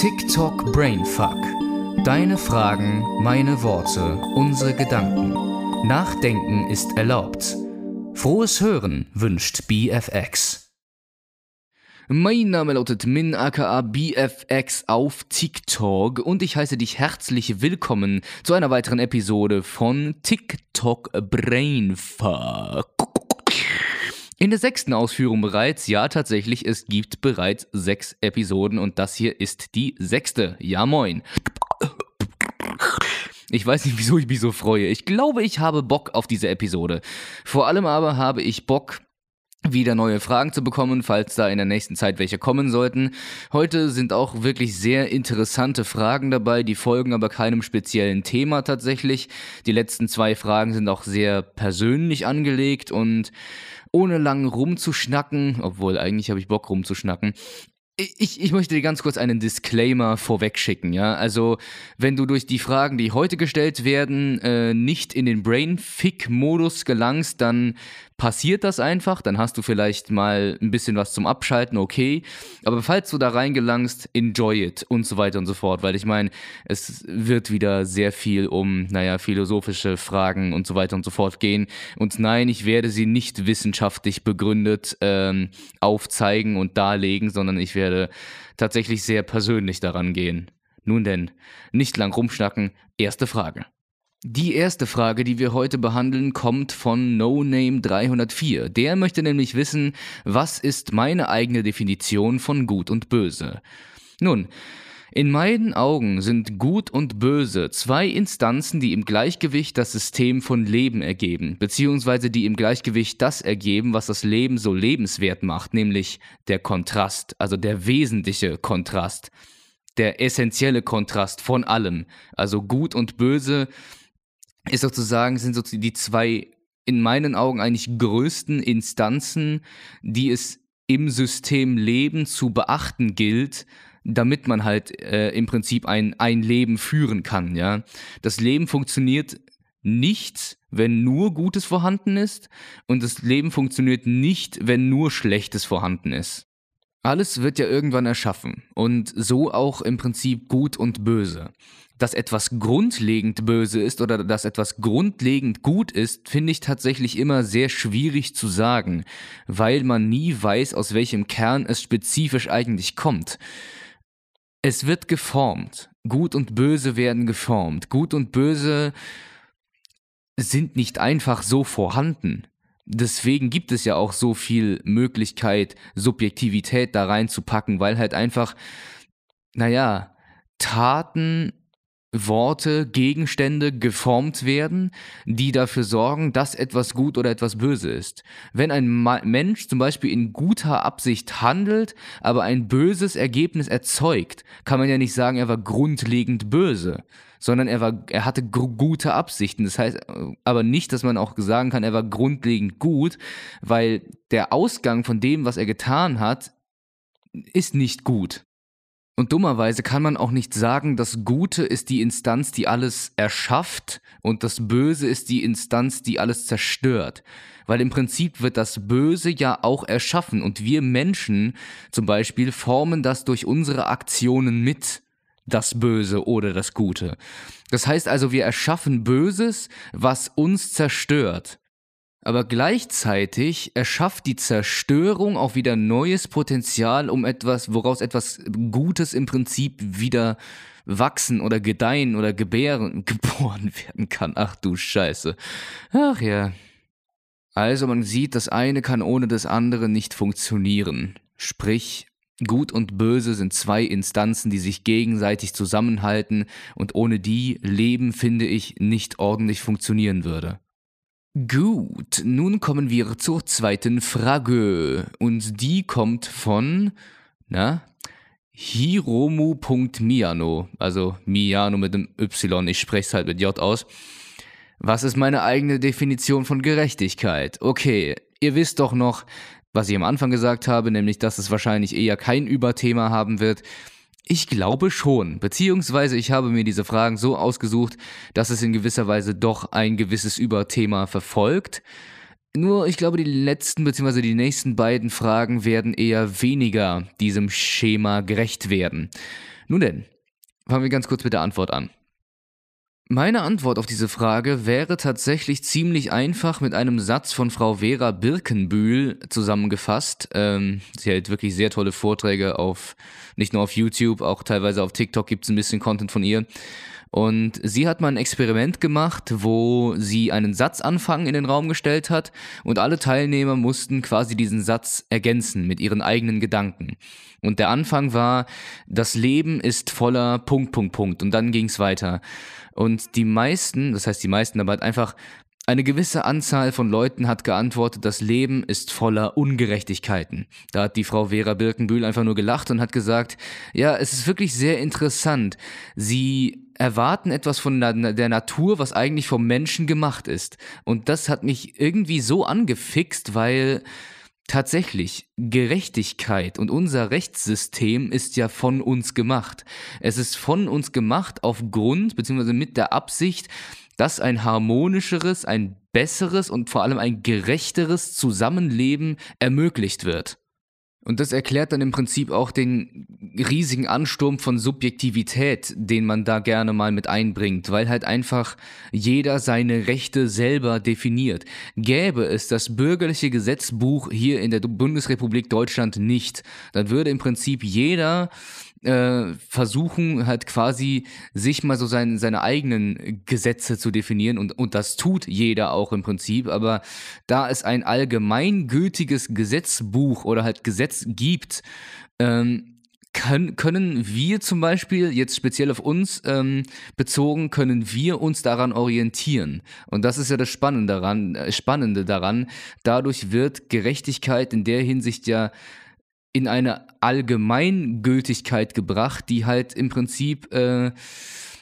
TikTok Brainfuck. Deine Fragen, meine Worte, unsere Gedanken. Nachdenken ist erlaubt. Frohes Hören wünscht BFX. Mein Name lautet Min aka BFX auf TikTok und ich heiße dich herzlich willkommen zu einer weiteren Episode von TikTok Brainfuck. In der sechsten Ausführung bereits, ja tatsächlich, es gibt bereits sechs Episoden und das hier ist die sechste. Ja moin. Ich weiß nicht, wieso ich mich so freue. Ich glaube, ich habe Bock auf diese Episode. Vor allem aber habe ich Bock, wieder neue Fragen zu bekommen, falls da in der nächsten Zeit welche kommen sollten. Heute sind auch wirklich sehr interessante Fragen dabei, die folgen aber keinem speziellen Thema tatsächlich. Die letzten zwei Fragen sind auch sehr persönlich angelegt und ohne lang rumzuschnacken, obwohl eigentlich habe ich Bock rumzuschnacken, ich, ich möchte dir ganz kurz einen Disclaimer vorweg schicken, ja. Also, wenn du durch die Fragen, die heute gestellt werden, äh, nicht in den Brain-Fick-Modus gelangst, dann passiert das einfach, dann hast du vielleicht mal ein bisschen was zum Abschalten, okay. Aber falls du da reingelangst, enjoy it und so weiter und so fort, weil ich meine, es wird wieder sehr viel um, naja, philosophische Fragen und so weiter und so fort gehen. Und nein, ich werde sie nicht wissenschaftlich begründet ähm, aufzeigen und darlegen, sondern ich werde tatsächlich sehr persönlich daran gehen. Nun denn, nicht lang rumschnacken, erste Frage. Die erste Frage, die wir heute behandeln, kommt von NoName304. Der möchte nämlich wissen, was ist meine eigene Definition von Gut und Böse? Nun, in meinen Augen sind Gut und Böse zwei Instanzen, die im Gleichgewicht das System von Leben ergeben, beziehungsweise die im Gleichgewicht das ergeben, was das Leben so lebenswert macht, nämlich der Kontrast, also der wesentliche Kontrast, der essentielle Kontrast von allem. Also Gut und Böse ist sozusagen, sind so die zwei in meinen Augen eigentlich größten Instanzen, die es im System Leben zu beachten gilt, damit man halt äh, im Prinzip ein, ein Leben führen kann, ja. Das Leben funktioniert nicht, wenn nur Gutes vorhanden ist und das Leben funktioniert nicht, wenn nur Schlechtes vorhanden ist. Alles wird ja irgendwann erschaffen und so auch im Prinzip gut und böse dass etwas grundlegend böse ist oder dass etwas grundlegend gut ist, finde ich tatsächlich immer sehr schwierig zu sagen, weil man nie weiß, aus welchem Kern es spezifisch eigentlich kommt. Es wird geformt. Gut und böse werden geformt. Gut und böse sind nicht einfach so vorhanden. Deswegen gibt es ja auch so viel Möglichkeit, Subjektivität da reinzupacken, weil halt einfach, naja, Taten Worte, Gegenstände geformt werden, die dafür sorgen, dass etwas gut oder etwas böse ist. Wenn ein Ma Mensch zum Beispiel in guter Absicht handelt, aber ein böses Ergebnis erzeugt, kann man ja nicht sagen, er war grundlegend böse, sondern er war, er hatte gute Absichten. Das heißt aber nicht, dass man auch sagen kann, er war grundlegend gut, weil der Ausgang von dem, was er getan hat, ist nicht gut. Und dummerweise kann man auch nicht sagen, das Gute ist die Instanz, die alles erschafft und das Böse ist die Instanz, die alles zerstört. Weil im Prinzip wird das Böse ja auch erschaffen und wir Menschen zum Beispiel formen das durch unsere Aktionen mit, das Böse oder das Gute. Das heißt also, wir erschaffen Böses, was uns zerstört. Aber gleichzeitig erschafft die Zerstörung auch wieder neues Potenzial, um etwas, woraus etwas Gutes im Prinzip wieder wachsen oder gedeihen oder gebären, geboren werden kann. Ach du Scheiße. Ach ja. Also man sieht, das eine kann ohne das andere nicht funktionieren. Sprich, Gut und Böse sind zwei Instanzen, die sich gegenseitig zusammenhalten und ohne die Leben, finde ich, nicht ordentlich funktionieren würde. Gut, nun kommen wir zur zweiten Frage. Und die kommt von, na, Hiromu.miano. Also Miano mit dem Y, ich spreche es halt mit J aus. Was ist meine eigene Definition von Gerechtigkeit? Okay, ihr wisst doch noch, was ich am Anfang gesagt habe, nämlich dass es wahrscheinlich eher kein Überthema haben wird. Ich glaube schon, beziehungsweise ich habe mir diese Fragen so ausgesucht, dass es in gewisser Weise doch ein gewisses Überthema verfolgt. Nur ich glaube, die letzten bzw. die nächsten beiden Fragen werden eher weniger diesem Schema gerecht werden. Nun denn, fangen wir ganz kurz mit der Antwort an. Meine Antwort auf diese Frage wäre tatsächlich ziemlich einfach mit einem Satz von Frau Vera Birkenbühl zusammengefasst. Ähm, sie hält wirklich sehr tolle Vorträge auf, nicht nur auf YouTube, auch teilweise auf TikTok gibt es ein bisschen Content von ihr. Und sie hat mal ein Experiment gemacht, wo sie einen Satzanfang in den Raum gestellt hat und alle Teilnehmer mussten quasi diesen Satz ergänzen mit ihren eigenen Gedanken. Und der Anfang war, das Leben ist voller Punkt, Punkt, Punkt. Und dann ging es weiter. Und die meisten, das heißt die meisten, aber einfach eine gewisse Anzahl von Leuten hat geantwortet, das Leben ist voller Ungerechtigkeiten. Da hat die Frau Vera Birkenbühl einfach nur gelacht und hat gesagt, ja, es ist wirklich sehr interessant. Sie erwarten etwas von der Natur, was eigentlich vom Menschen gemacht ist. Und das hat mich irgendwie so angefixt, weil Tatsächlich, Gerechtigkeit und unser Rechtssystem ist ja von uns gemacht. Es ist von uns gemacht aufgrund bzw. mit der Absicht, dass ein harmonischeres, ein besseres und vor allem ein gerechteres Zusammenleben ermöglicht wird. Und das erklärt dann im Prinzip auch den riesigen Ansturm von Subjektivität, den man da gerne mal mit einbringt, weil halt einfach jeder seine Rechte selber definiert. Gäbe es das bürgerliche Gesetzbuch hier in der Bundesrepublik Deutschland nicht, dann würde im Prinzip jeder äh, versuchen halt quasi sich mal so sein, seine eigenen Gesetze zu definieren und, und das tut jeder auch im Prinzip, aber da es ein allgemeingültiges Gesetzbuch oder halt Gesetz gibt, ähm, können, wir zum Beispiel, jetzt speziell auf uns ähm, bezogen, können wir uns daran orientieren. Und das ist ja das Spannende daran, äh, Spannende daran. Dadurch wird Gerechtigkeit in der Hinsicht ja in eine Allgemeingültigkeit gebracht, die halt im Prinzip äh,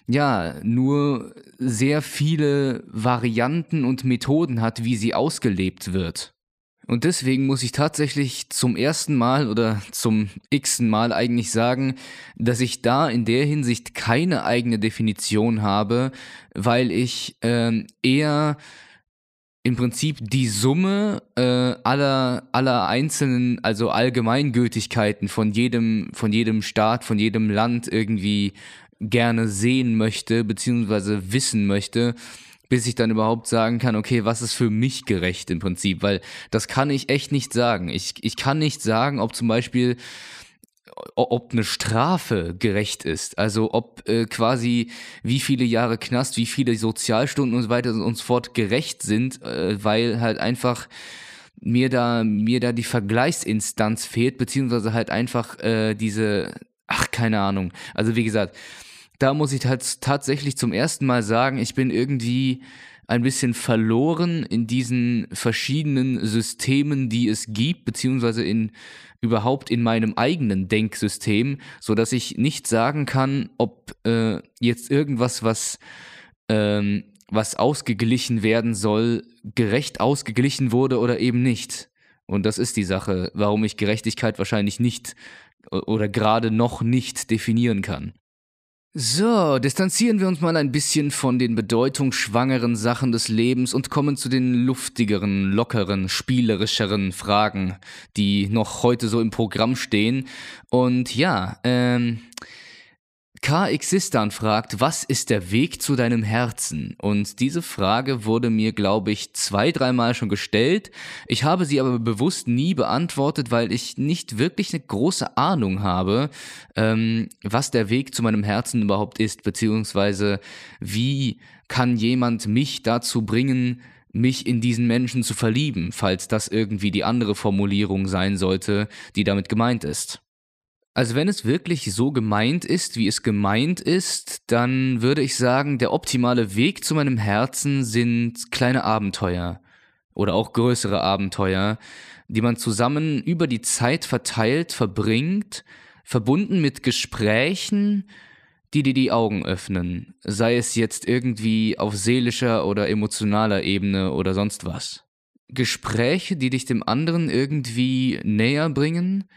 ja nur sehr viele Varianten und Methoden hat, wie sie ausgelebt wird. Und deswegen muss ich tatsächlich zum ersten Mal oder zum x-ten Mal eigentlich sagen, dass ich da in der Hinsicht keine eigene Definition habe, weil ich äh, eher im Prinzip die Summe äh, aller, aller einzelnen, also Allgemeingültigkeiten von jedem, von jedem Staat, von jedem Land irgendwie gerne sehen möchte, beziehungsweise wissen möchte, bis ich dann überhaupt sagen kann, okay, was ist für mich gerecht im Prinzip, weil das kann ich echt nicht sagen. Ich, ich kann nicht sagen, ob zum Beispiel ob eine Strafe gerecht ist. Also ob äh, quasi wie viele Jahre Knast, wie viele Sozialstunden und so weiter und so fort gerecht sind, äh, weil halt einfach mir da, mir da die Vergleichsinstanz fehlt, beziehungsweise halt einfach äh, diese, ach, keine Ahnung. Also wie gesagt, da muss ich halt tatsächlich zum ersten Mal sagen, ich bin irgendwie ein bisschen verloren in diesen verschiedenen Systemen, die es gibt, beziehungsweise in überhaupt in meinem eigenen Denksystem, so dass ich nicht sagen kann, ob äh, jetzt irgendwas, was ähm, was ausgeglichen werden soll, gerecht ausgeglichen wurde oder eben nicht. Und das ist die Sache, warum ich Gerechtigkeit wahrscheinlich nicht oder gerade noch nicht definieren kann. So, distanzieren wir uns mal ein bisschen von den bedeutungsschwangeren Sachen des Lebens und kommen zu den luftigeren, lockeren, spielerischeren Fragen, die noch heute so im Programm stehen. Und ja, ähm, K. Existan fragt, was ist der Weg zu deinem Herzen? Und diese Frage wurde mir, glaube ich, zwei, dreimal schon gestellt. Ich habe sie aber bewusst nie beantwortet, weil ich nicht wirklich eine große Ahnung habe, ähm, was der Weg zu meinem Herzen überhaupt ist, beziehungsweise wie kann jemand mich dazu bringen, mich in diesen Menschen zu verlieben, falls das irgendwie die andere Formulierung sein sollte, die damit gemeint ist. Also wenn es wirklich so gemeint ist, wie es gemeint ist, dann würde ich sagen, der optimale Weg zu meinem Herzen sind kleine Abenteuer oder auch größere Abenteuer, die man zusammen über die Zeit verteilt verbringt, verbunden mit Gesprächen, die dir die Augen öffnen, sei es jetzt irgendwie auf seelischer oder emotionaler Ebene oder sonst was. Gespräche, die dich dem anderen irgendwie näher bringen,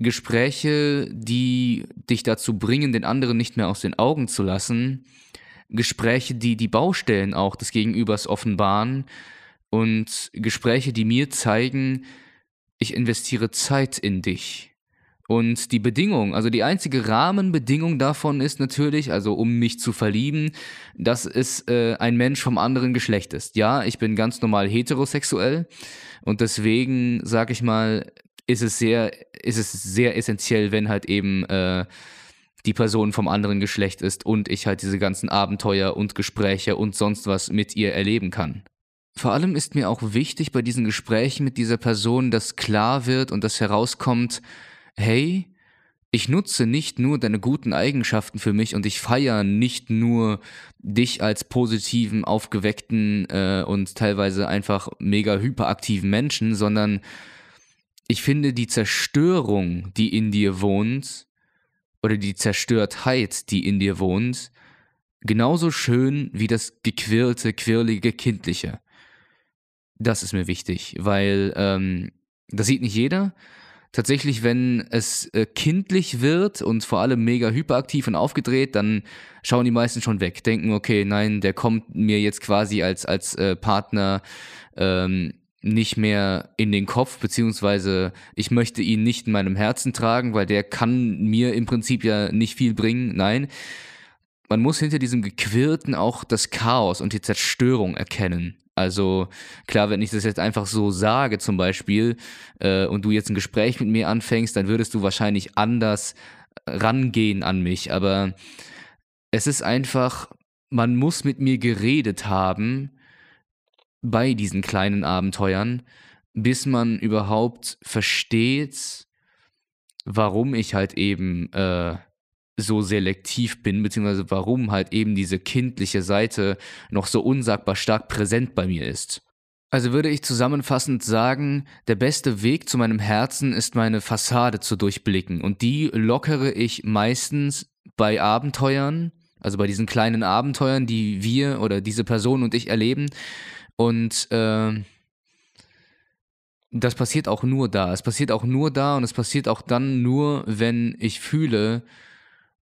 Gespräche, die dich dazu bringen, den anderen nicht mehr aus den Augen zu lassen, Gespräche, die die Baustellen auch des Gegenübers offenbaren. Und Gespräche, die mir zeigen, ich investiere Zeit in dich. Und die Bedingung, also die einzige Rahmenbedingung davon ist natürlich, also um mich zu verlieben, dass es äh, ein Mensch vom anderen Geschlecht ist. Ja, ich bin ganz normal heterosexuell. Und deswegen, sag ich mal, ist es sehr, ist es sehr essentiell, wenn halt eben äh, die Person vom anderen Geschlecht ist und ich halt diese ganzen Abenteuer und Gespräche und sonst was mit ihr erleben kann. Vor allem ist mir auch wichtig bei diesen Gesprächen mit dieser Person, dass klar wird und dass herauskommt, hey, ich nutze nicht nur deine guten Eigenschaften für mich und ich feiere nicht nur dich als positiven, aufgeweckten äh, und teilweise einfach mega hyperaktiven Menschen, sondern ich finde die Zerstörung, die in dir wohnt, oder die Zerstörtheit, die in dir wohnt, genauso schön wie das gequirlte, quirlige, kindliche. Das ist mir wichtig, weil ähm, das sieht nicht jeder tatsächlich, wenn es äh, kindlich wird und vor allem mega hyperaktiv und aufgedreht, dann schauen die meisten schon weg, denken, okay, nein, der kommt mir jetzt quasi als, als äh, Partner ähm, nicht mehr in den Kopf, beziehungsweise ich möchte ihn nicht in meinem Herzen tragen, weil der kann mir im Prinzip ja nicht viel bringen. Nein, man muss hinter diesem Gequirlten auch das Chaos und die Zerstörung erkennen. Also klar, wenn ich das jetzt einfach so sage zum Beispiel äh, und du jetzt ein Gespräch mit mir anfängst, dann würdest du wahrscheinlich anders rangehen an mich. Aber es ist einfach, man muss mit mir geredet haben bei diesen kleinen Abenteuern, bis man überhaupt versteht, warum ich halt eben äh, so selektiv bin, beziehungsweise warum halt eben diese kindliche Seite noch so unsagbar stark präsent bei mir ist. Also würde ich zusammenfassend sagen, der beste Weg zu meinem Herzen ist meine Fassade zu durchblicken und die lockere ich meistens bei Abenteuern, also bei diesen kleinen Abenteuern, die wir oder diese Person und ich erleben und äh, das passiert auch nur da. Es passiert auch nur da und es passiert auch dann nur, wenn ich fühle,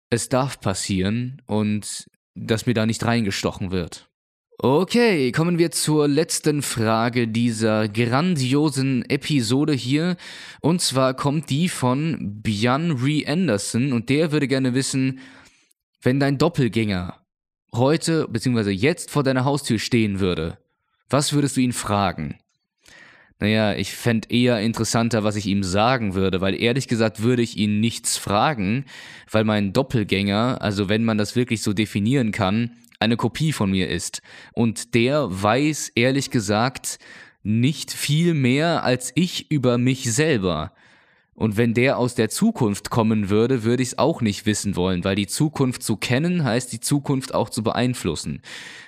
es darf passieren und dass mir da nicht reingestochen wird. Okay, kommen wir zur letzten Frage dieser grandiosen Episode hier. Und zwar kommt die von Bjan Ree Anderson und der würde gerne wissen, wenn dein Doppelgänger heute bzw. jetzt vor deiner Haustür stehen würde, was würdest du ihn fragen? Naja, ich fände eher interessanter, was ich ihm sagen würde, weil ehrlich gesagt würde ich ihn nichts fragen, weil mein Doppelgänger, also wenn man das wirklich so definieren kann, eine Kopie von mir ist. Und der weiß ehrlich gesagt nicht viel mehr als ich über mich selber. Und wenn der aus der Zukunft kommen würde, würde ich es auch nicht wissen wollen, weil die Zukunft zu kennen heißt, die Zukunft auch zu beeinflussen.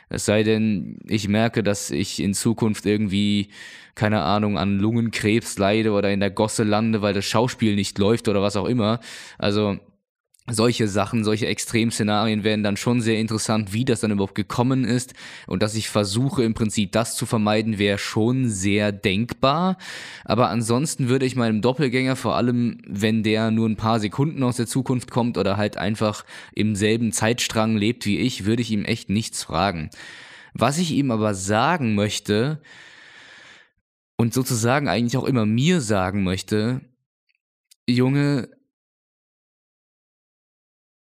Es sei denn, ich merke, dass ich in Zukunft irgendwie, keine Ahnung, an Lungenkrebs leide oder in der Gosse lande, weil das Schauspiel nicht läuft oder was auch immer. Also solche Sachen, solche Extremszenarien werden dann schon sehr interessant, wie das dann überhaupt gekommen ist. Und dass ich versuche, im Prinzip das zu vermeiden, wäre schon sehr denkbar. Aber ansonsten würde ich meinem Doppelgänger, vor allem wenn der nur ein paar Sekunden aus der Zukunft kommt oder halt einfach im selben Zeitstrang lebt wie ich, würde ich ihm echt nichts fragen. Was ich ihm aber sagen möchte, und sozusagen eigentlich auch immer mir sagen möchte, Junge,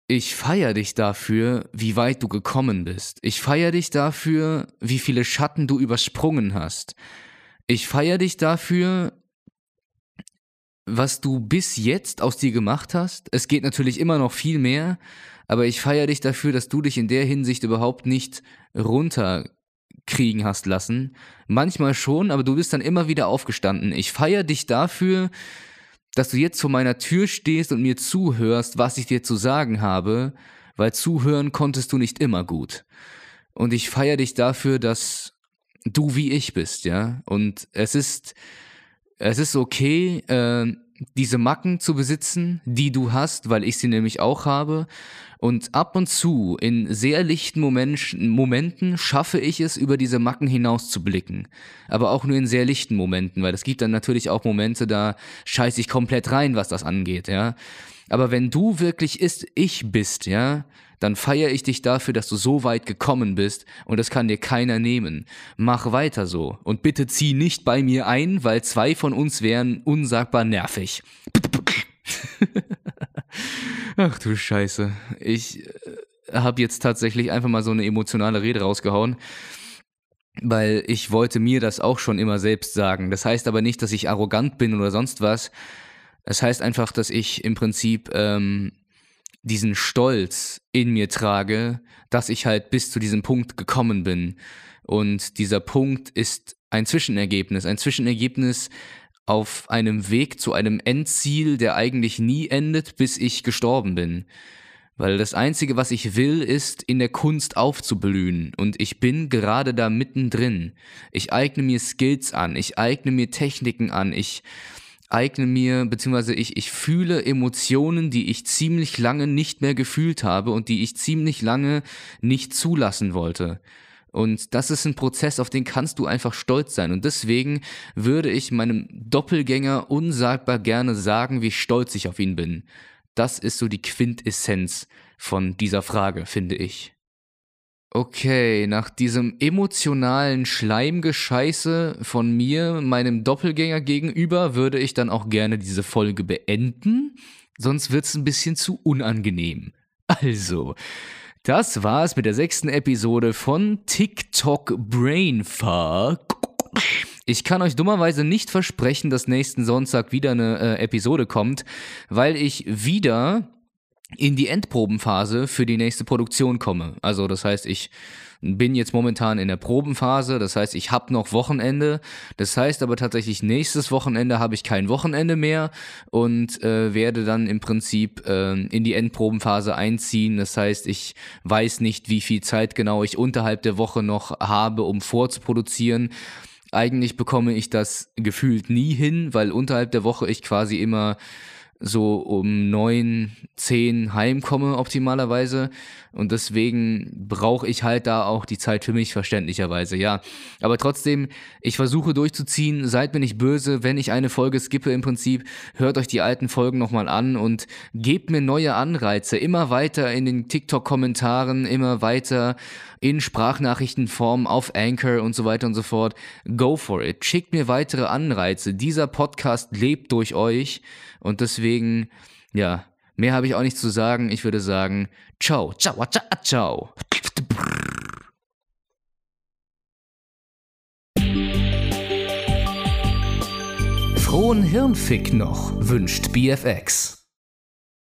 ich feier dich dafür, wie weit du gekommen bist. Ich feier dich dafür, wie viele Schatten du übersprungen hast. Ich feier dich dafür, was du bis jetzt aus dir gemacht hast. Es geht natürlich immer noch viel mehr, aber ich feier dich dafür, dass du dich in der Hinsicht überhaupt nicht runterkriegen hast lassen. Manchmal schon, aber du bist dann immer wieder aufgestanden. Ich feier dich dafür, dass du jetzt vor meiner Tür stehst und mir zuhörst, was ich dir zu sagen habe, weil zuhören konntest du nicht immer gut. Und ich feiere dich dafür, dass du wie ich bist, ja. Und es ist, es ist okay, äh, diese Macken zu besitzen, die du hast, weil ich sie nämlich auch habe. Und ab und zu, in sehr lichten Momenten, schaffe ich es, über diese Macken hinaus zu blicken. Aber auch nur in sehr lichten Momenten, weil es gibt dann natürlich auch Momente, da scheiße ich komplett rein, was das angeht, ja. Aber wenn du wirklich ist, ich bist, ja, dann feiere ich dich dafür, dass du so weit gekommen bist und das kann dir keiner nehmen. Mach weiter so und bitte zieh nicht bei mir ein, weil zwei von uns wären unsagbar nervig. Ach du Scheiße. Ich äh, habe jetzt tatsächlich einfach mal so eine emotionale Rede rausgehauen, weil ich wollte mir das auch schon immer selbst sagen. Das heißt aber nicht, dass ich arrogant bin oder sonst was. Es das heißt einfach, dass ich im Prinzip ähm, diesen Stolz in mir trage, dass ich halt bis zu diesem Punkt gekommen bin. Und dieser Punkt ist ein Zwischenergebnis, ein Zwischenergebnis auf einem Weg zu einem Endziel, der eigentlich nie endet, bis ich gestorben bin. Weil das Einzige, was ich will, ist, in der Kunst aufzublühen. Und ich bin gerade da mittendrin. Ich eigne mir Skills an, ich eigne mir Techniken an, ich eigne mir, beziehungsweise ich, ich fühle Emotionen, die ich ziemlich lange nicht mehr gefühlt habe und die ich ziemlich lange nicht zulassen wollte. Und das ist ein Prozess, auf den kannst du einfach stolz sein. Und deswegen würde ich meinem Doppelgänger unsagbar gerne sagen, wie stolz ich auf ihn bin. Das ist so die Quintessenz von dieser Frage, finde ich. Okay, nach diesem emotionalen Schleimgescheiße von mir, meinem Doppelgänger gegenüber, würde ich dann auch gerne diese Folge beenden. Sonst wird's ein bisschen zu unangenehm. Also, das war's mit der sechsten Episode von TikTok Brainfuck. Ich kann euch dummerweise nicht versprechen, dass nächsten Sonntag wieder eine äh, Episode kommt, weil ich wieder in die Endprobenphase für die nächste Produktion komme. Also das heißt, ich bin jetzt momentan in der Probenphase, das heißt, ich habe noch Wochenende. Das heißt aber tatsächlich, nächstes Wochenende habe ich kein Wochenende mehr und äh, werde dann im Prinzip äh, in die Endprobenphase einziehen. Das heißt, ich weiß nicht, wie viel Zeit genau ich unterhalb der Woche noch habe, um vorzuproduzieren. Eigentlich bekomme ich das gefühlt nie hin, weil unterhalb der Woche ich quasi immer so um neun, zehn heimkomme optimalerweise. Und deswegen brauche ich halt da auch die Zeit für mich, verständlicherweise, ja. Aber trotzdem, ich versuche durchzuziehen, seid mir nicht böse, wenn ich eine Folge skippe im Prinzip, hört euch die alten Folgen nochmal an und gebt mir neue Anreize, immer weiter in den TikTok-Kommentaren, immer weiter in Sprachnachrichtenform auf Anchor und so weiter und so fort. Go for it. Schickt mir weitere Anreize. Dieser Podcast lebt durch euch und deswegen, ja, mehr habe ich auch nicht zu sagen. Ich würde sagen, ciao, ciao, ciao, ciao. Frohen Hirnfick noch, wünscht BFX.